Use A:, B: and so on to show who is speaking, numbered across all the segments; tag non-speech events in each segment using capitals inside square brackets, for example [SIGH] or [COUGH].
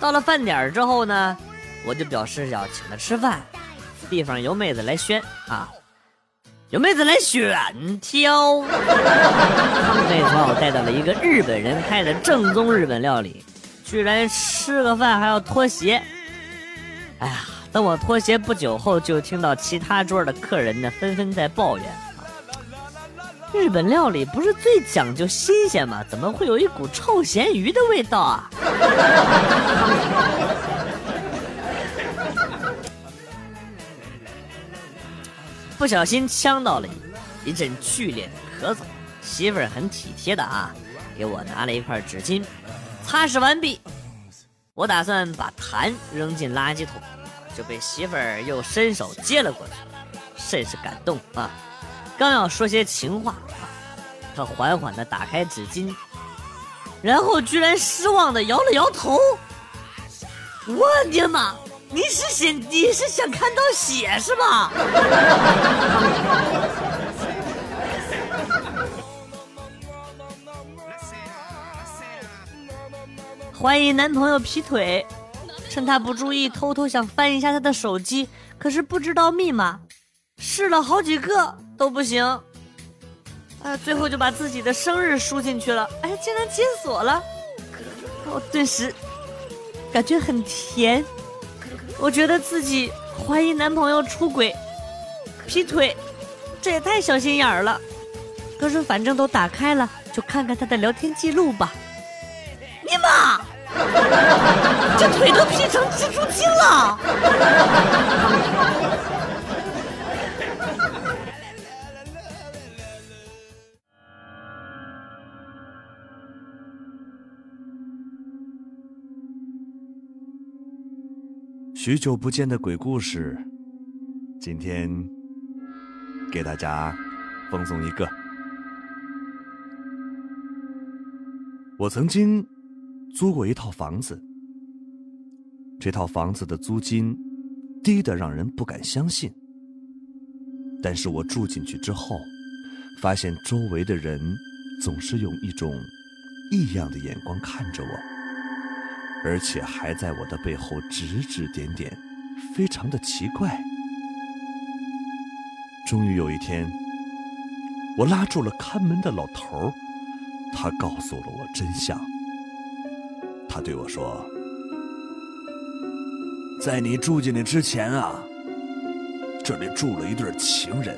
A: 到
B: 了饭点之后呢，我就表示要请她吃饭，地方由妹子来选啊，由妹子来选挑。妹子把我带到了一个日本人开的正宗日本料理，居然吃个饭还要脱鞋。哎呀，等我脱鞋不久后，就听到其他桌的客人呢纷纷在抱怨。日本料理不是最讲究新鲜吗？怎么会有一股臭咸鱼的味道啊？[LAUGHS] 不小心呛到了你一阵剧烈的咳嗽，媳妇儿很体贴的啊，给我拿了一块纸巾，擦拭完毕。我打算把痰扔进垃圾桶，就被媳妇儿又伸手接了过去，甚是感动啊。刚要说些情话，他缓缓的打开纸巾，然后居然失望的摇了摇头。我的妈！你是想你是想看到血是吧？[LAUGHS] 怀疑男朋友劈腿，趁他不注意，偷偷想翻一下他的手机，可是不知道密码，试了好几个。都不行，哎，最后就把自己的生日输进去了，哎，竟然解锁了，我顿时感觉很甜，我觉得自己怀疑男朋友出轨、劈腿，这也太小心眼儿了。可是反正都打开了，就看看他的聊天记录吧。你妈，这腿都劈成蜘蛛精了！
C: 许久不见的鬼故事，今天给大家奉送一个。我曾经租过一套房子，这套房子的租金低得让人不敢相信。但是我住进去之后，发现周围的人总是用一种异样的眼光看着我。而且还在我的背后指指点点，非常的奇怪。终于有一天，我拉住了看门的老头儿，他告诉了我真相。他对我说：“在你住进来之前啊，这里住了一对情人，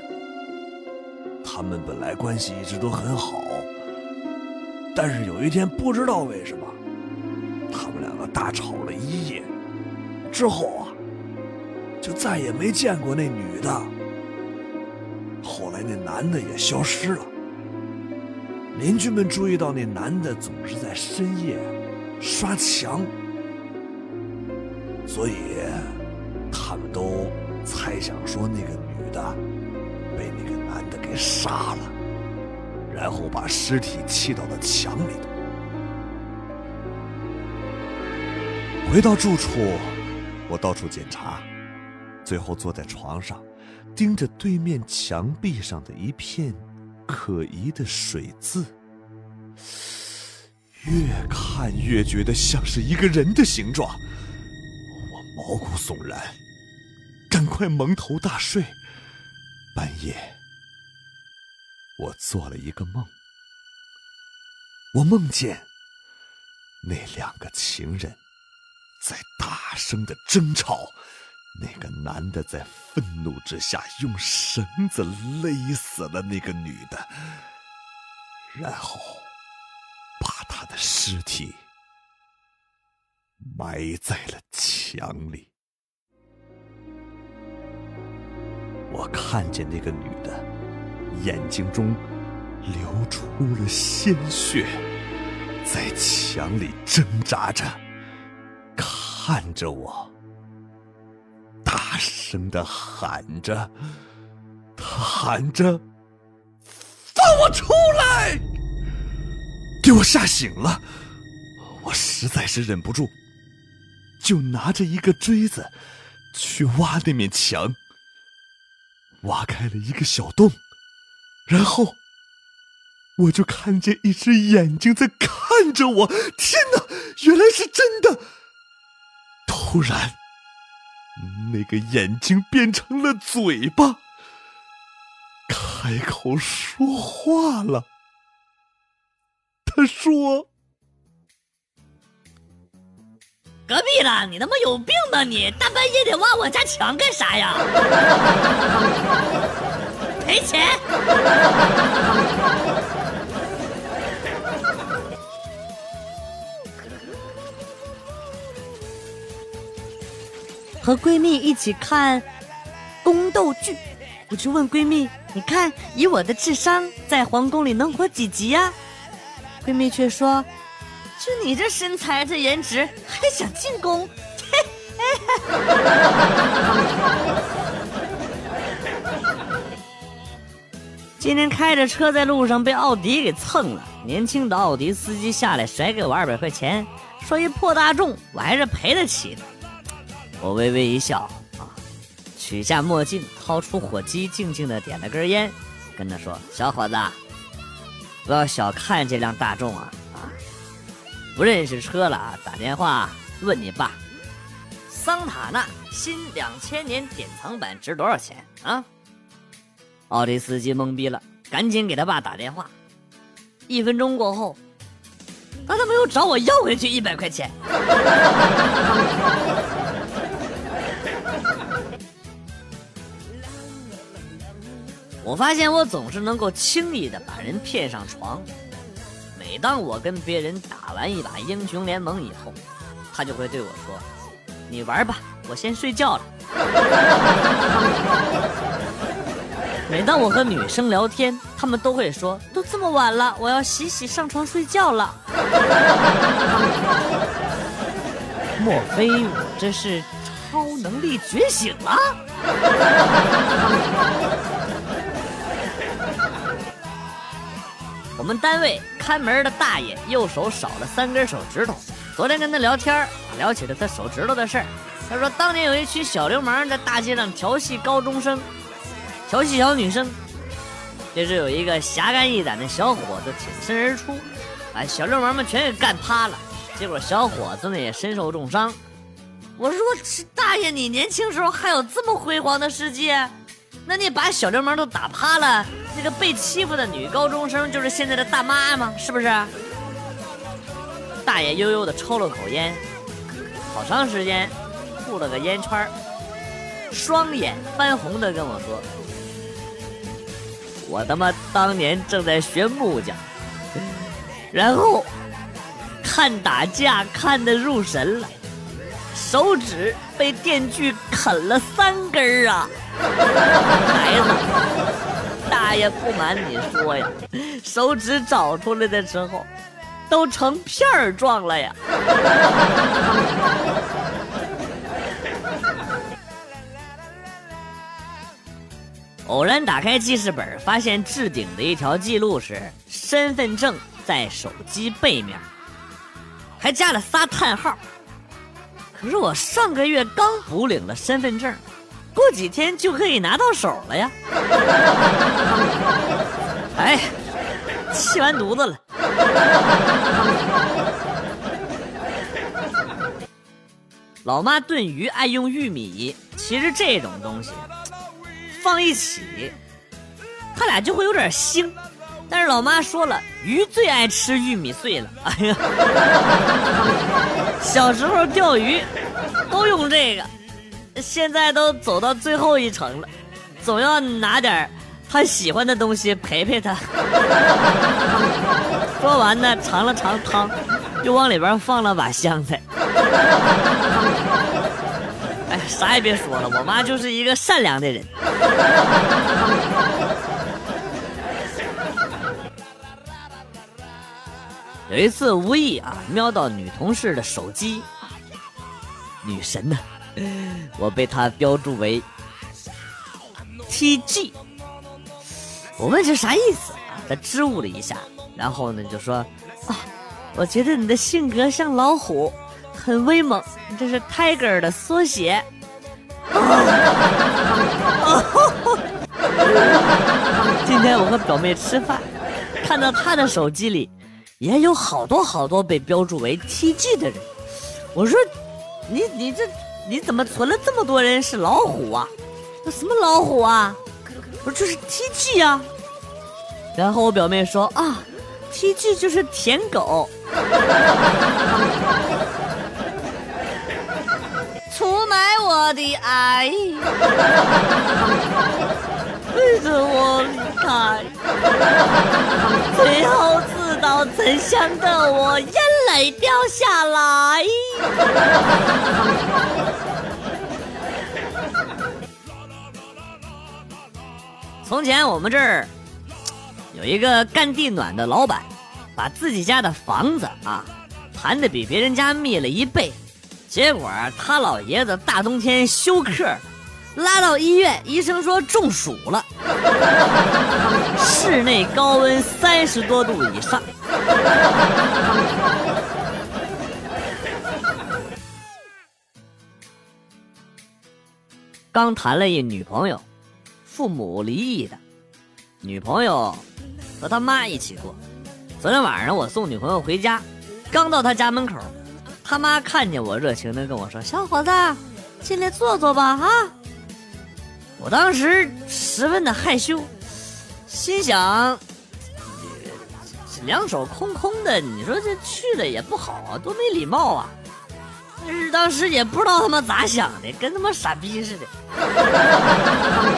C: 他们本来关系一直都很好，但是有一天不知道为什么。”之后啊，就再也没见过那女的。后来那男的也消失了。邻居们注意到那男的总是在深夜刷墙，所以他们都猜想说那个女的被那个男的给杀了，然后把尸体砌到了墙里头。回到住处，我到处检查，最后坐在床上，盯着对面墙壁上的一片可疑的水渍，越看越觉得像是一个人的形状，我毛骨悚然，赶快蒙头大睡。半夜，我做了一个梦，我梦见那两个情人。在大声的争吵，那个男的在愤怒之下用绳子勒死了那个女的，然后把他的尸体埋在了墙里。我看见那个女的眼睛中流出了鲜血，在墙里挣扎着。看着我，大声的喊着，他喊着：“放我出来！”给我吓醒了，我实在是忍不住，就拿着一个锥子去挖那面墙，挖开了一个小洞，然后。我就看见一只眼睛在看着我，天哪，原来是真的！突然，那个眼睛变成了嘴巴，开口说话了。他说：“
B: 隔壁的，你他妈有病吧你？大半夜的挖我家墙干啥呀？赔钱！”和闺蜜一起看宫斗剧，我就问闺蜜：“你看，以我的智商，在皇宫里能活几集呀？”闺蜜却说：“就你这身材、这颜值，还想进宫？” [LAUGHS] 今天开着车在路上被奥迪给蹭了，年轻的奥迪司机下来甩给我二百块钱，说一破大众我还是赔得起的。我微微一笑，啊，取下墨镜，掏出火机，静静的点了根烟，跟他说：“小伙子，不要小看这辆大众啊啊！不认识车了啊，打电话问你爸，桑塔纳新两千年典藏版值多少钱啊？”奥迪司机懵逼了，赶紧给他爸打电话。一分钟过后，他怎么又找我要回去一百块钱？我发现我总是能够轻易的把人骗上床。每当我跟别人打完一把英雄联盟以后，他就会对我说：“你玩吧，我先睡觉了。[LAUGHS] ”每当我和女生聊天，他们都会说：“都这么晚了，我要洗洗上床睡觉了。[LAUGHS] ”莫非我这是超能力觉醒了？[LAUGHS] 我们单位看门的大爷右手少了三根手指头。昨天跟他聊天聊起了他手指头的事儿。他说，当年有一群小流氓在大街上调戏高中生，调戏小女生。这时有一个侠肝义胆的小伙子挺身而出，把小流氓们全给干趴了。结果小伙子呢也身受重伤。我说，大爷，你年轻时候还有这么辉煌的事迹？那你把小流氓都打趴了，那个被欺负的女高中生就是现在的大妈吗？是不是？大爷悠悠的抽了口烟，好长时间，吐了个烟圈双眼翻红的跟我说：“我他妈当年正在学木匠，然后看打架看得入神了，手指被电锯啃了三根儿啊！”孩子，大爷不瞒你说呀，手指找出来的时候，都成片儿状了呀。[LAUGHS] 偶然打开记事本，发现置顶的一条记录是身份证在手机背面，还加了仨叹号。可是我上个月刚补领了身份证。过几天就可以拿到手了呀！[LAUGHS] 哎，气完犊子了。老妈炖鱼爱用玉米，其实这种东西放一起，它俩就会有点腥。但是老妈说了，鱼最爱吃玉米碎了。[LAUGHS] 哎呀，小时候钓鱼都用这个。现在都走到最后一程了，总要拿点他喜欢的东西陪陪他。[LAUGHS] 说完呢，尝了尝汤，又往里边放了把香菜。哎，啥也别说了，我妈就是一个善良的人。有一次无意啊，瞄到女同事的手机。女神呢、[LAUGHS] 我被他标注为 TG。我问这啥意思啊？他支吾了一下，然后呢就说啊，我觉得你的性格像老虎，很威猛，这是 Tiger 的缩写。[LAUGHS] 今天我和表妹吃饭，看到她的手机里也有好多好多被标注为 TG 的人。我说，你你这你怎么存了这么多人是老虎啊？那什么老虎啊？我说这是 TG 呀、然后我表妹说啊，TG 就是舔狗。出卖我的爱，背着我离开，最后自导真相的我眼泪掉下来。[LAUGHS] 从前我们这儿有一个干地暖的老板，把自己家的房子啊盘的比别人家密了一倍，结果他老爷子大冬天休克，拉到医院，医生说中暑了，室内高温三十多度以上。刚谈了一女朋友，父母离异的，女朋友和他妈一起过。昨天晚上我送女朋友回家，刚到她家门口，他妈看见我，热情的跟我说：“小伙子，进来坐坐吧，啊！”我当时十分的害羞，心想，两手空空的，你说这去了也不好啊，多没礼貌啊！但是当时也不知道他妈咋想的，跟他妈傻逼似的，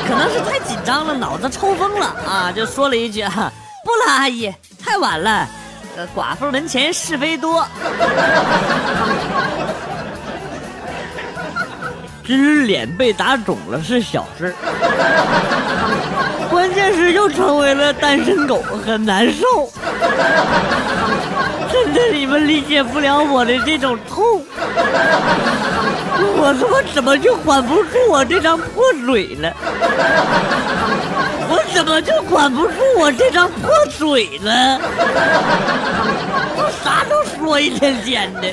B: 可能是太紧张了，脑子抽风了啊，就说了一句啊：“不了，阿姨，太晚了，呃，寡妇门前是非多。”其实脸被打肿了是小事，关键是又成为了单身狗，很难受。[LAUGHS] 你们理解不了我的这种痛。我他妈怎么就管不住我这张破嘴呢？我怎么就管不住我这张破嘴呢？我啥都说一天天的。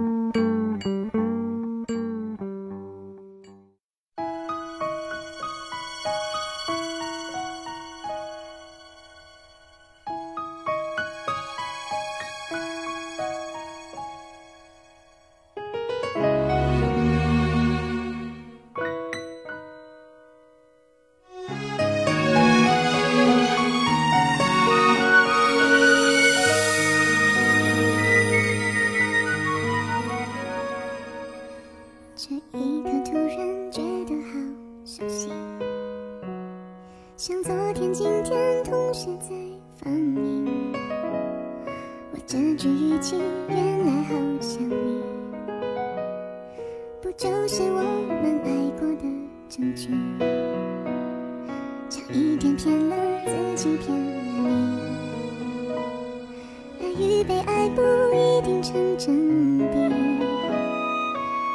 D: 被爱不一定成正比。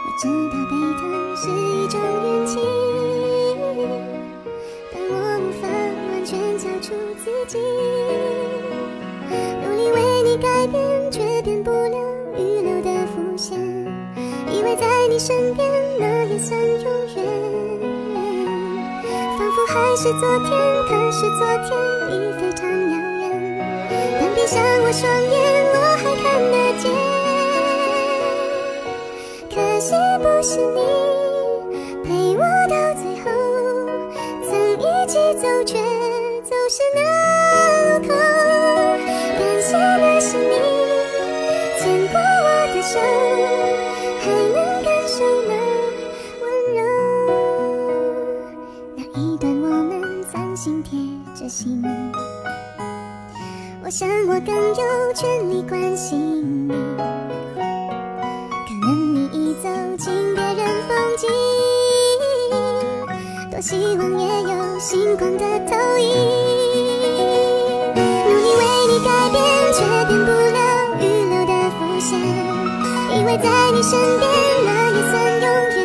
D: 我知道被疼是一种运气，但我无法完全交出自己。努力为你改变，却变不了预留的伏线。以为在你身边，那也算永远。仿佛还是昨天，可是昨天已非常遥远。但闭上我双眼，多希望也有星光的投影。努力为你改变却变不了预留的伏线以为在你身边那也算永